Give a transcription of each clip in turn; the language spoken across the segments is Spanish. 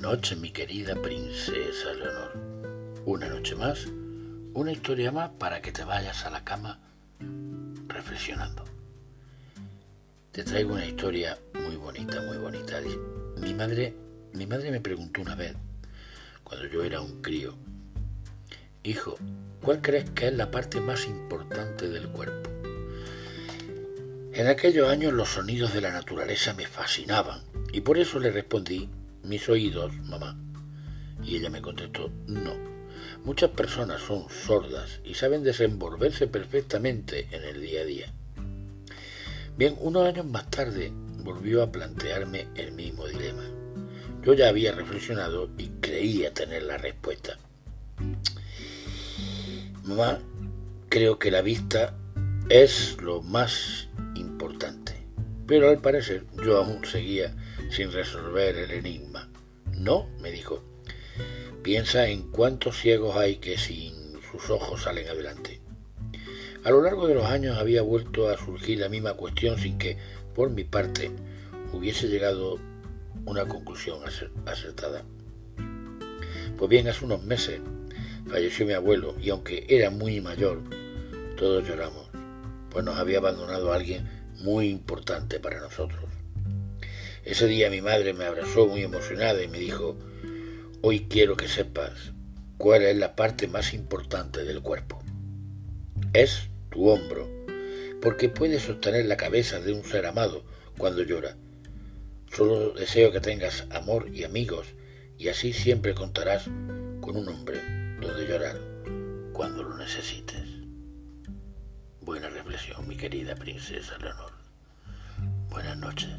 noches, mi querida princesa Leonor. Una noche más, una historia más para que te vayas a la cama reflexionando. Te traigo una historia muy bonita, muy bonita. Mi madre, mi madre me preguntó una vez, cuando yo era un crío, hijo, ¿cuál crees que es la parte más importante del cuerpo? En aquellos años los sonidos de la naturaleza me fascinaban y por eso le respondí, mis oídos, mamá. Y ella me contestó, no. Muchas personas son sordas y saben desenvolverse perfectamente en el día a día. Bien, unos años más tarde volvió a plantearme el mismo dilema. Yo ya había reflexionado y creía tener la respuesta. Mamá, creo que la vista es lo más importante. Pero al parecer yo aún seguía sin resolver el enigma. No, me dijo. Piensa en cuántos ciegos hay que sin sus ojos salen adelante. A lo largo de los años había vuelto a surgir la misma cuestión sin que, por mi parte, hubiese llegado una conclusión acertada. Pues bien, hace unos meses falleció mi abuelo y aunque era muy mayor, todos lloramos, pues nos había abandonado alguien muy importante para nosotros. Ese día mi madre me abrazó muy emocionada y me dijo, hoy quiero que sepas cuál es la parte más importante del cuerpo. Es tu hombro, porque puedes sostener la cabeza de un ser amado cuando llora. Solo deseo que tengas amor y amigos y así siempre contarás con un hombre donde llorar cuando lo necesites. Mi querida princesa Leonor. Buenas noches.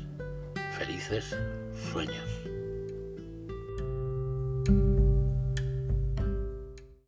Felices sueños.